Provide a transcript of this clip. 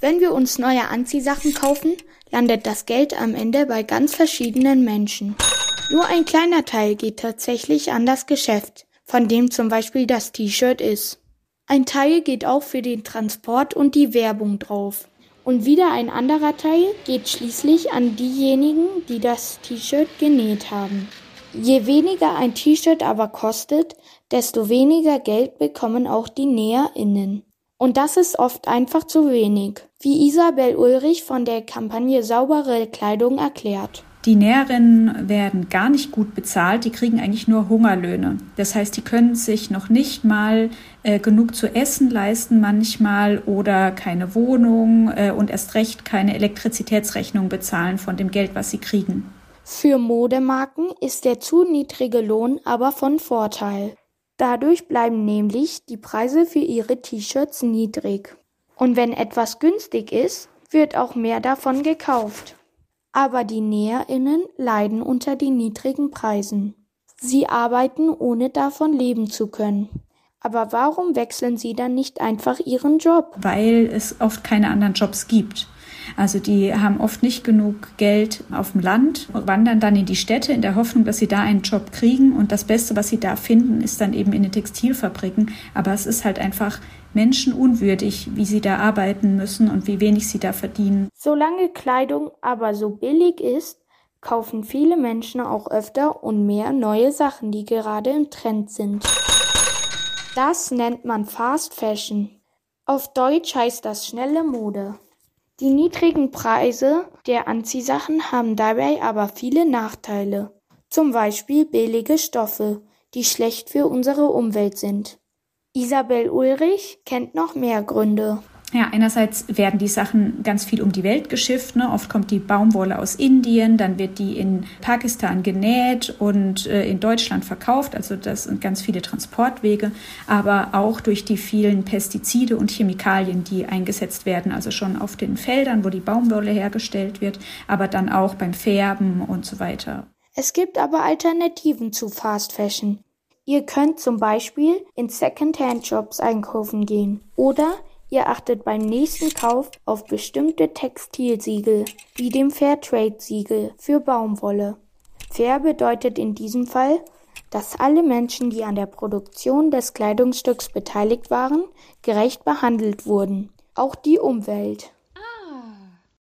Wenn wir uns neue Anziehsachen kaufen, landet das Geld am Ende bei ganz verschiedenen Menschen. Nur ein kleiner Teil geht tatsächlich an das Geschäft, von dem zum Beispiel das T-Shirt ist. Ein Teil geht auch für den Transport und die Werbung drauf. Und wieder ein anderer Teil geht schließlich an diejenigen, die das T-Shirt genäht haben. Je weniger ein T-Shirt aber kostet, desto weniger Geld bekommen auch die NäherInnen. Und das ist oft einfach zu wenig, wie Isabel Ulrich von der Kampagne Saubere Kleidung erklärt. Die Näherinnen werden gar nicht gut bezahlt, die kriegen eigentlich nur Hungerlöhne. Das heißt, die können sich noch nicht mal äh, genug zu essen leisten manchmal oder keine Wohnung äh, und erst recht keine Elektrizitätsrechnung bezahlen von dem Geld, was sie kriegen. Für Modemarken ist der zu niedrige Lohn aber von Vorteil. Dadurch bleiben nämlich die Preise für ihre T-Shirts niedrig. Und wenn etwas günstig ist, wird auch mehr davon gekauft. Aber die Näherinnen leiden unter den niedrigen Preisen. Sie arbeiten, ohne davon leben zu können. Aber warum wechseln sie dann nicht einfach ihren Job? Weil es oft keine anderen Jobs gibt. Also die haben oft nicht genug Geld auf dem Land, wandern dann in die Städte in der Hoffnung, dass sie da einen Job kriegen. Und das Beste, was sie da finden, ist dann eben in den Textilfabriken. Aber es ist halt einfach menschenunwürdig, wie sie da arbeiten müssen und wie wenig sie da verdienen. Solange Kleidung aber so billig ist, kaufen viele Menschen auch öfter und mehr neue Sachen, die gerade im Trend sind. Das nennt man Fast Fashion. Auf Deutsch heißt das schnelle Mode. Die niedrigen Preise der Anziehsachen haben dabei aber viele Nachteile, zum Beispiel billige Stoffe, die schlecht für unsere Umwelt sind. Isabel Ulrich kennt noch mehr Gründe. Ja, einerseits werden die Sachen ganz viel um die Welt geschifft. Ne? Oft kommt die Baumwolle aus Indien, dann wird die in Pakistan genäht und äh, in Deutschland verkauft. Also das sind ganz viele Transportwege, aber auch durch die vielen Pestizide und Chemikalien, die eingesetzt werden. Also schon auf den Feldern, wo die Baumwolle hergestellt wird, aber dann auch beim Färben und so weiter. Es gibt aber Alternativen zu Fast Fashion. Ihr könnt zum Beispiel in Secondhand-Shops einkaufen gehen oder Ihr achtet beim nächsten Kauf auf bestimmte Textilsiegel, wie dem Fairtrade-Siegel für Baumwolle. Fair bedeutet in diesem Fall, dass alle Menschen, die an der Produktion des Kleidungsstücks beteiligt waren, gerecht behandelt wurden, auch die Umwelt.